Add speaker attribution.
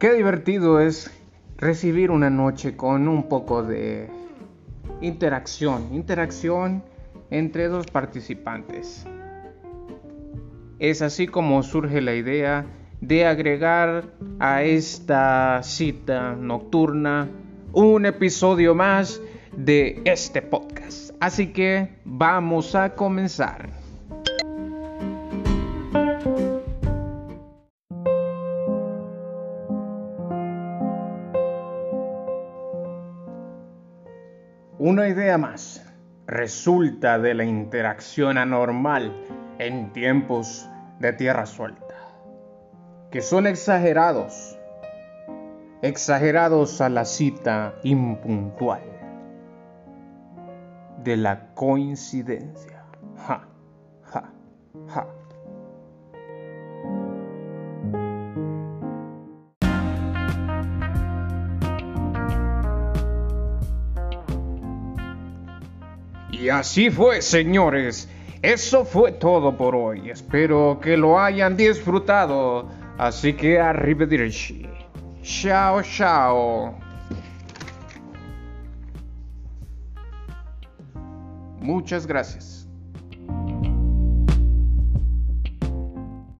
Speaker 1: Qué divertido es recibir una noche con un poco de interacción, interacción entre dos participantes. Es así como surge la idea de agregar a esta cita nocturna un episodio más de este podcast. Así que vamos a comenzar. Una idea más resulta de la interacción anormal en tiempos de tierra suelta, que son exagerados, exagerados a la cita impuntual de la coincidencia. Y así fue, señores. Eso fue todo por hoy. Espero que lo hayan disfrutado. Así que arrivederci. Chao, chao. Muchas gracias.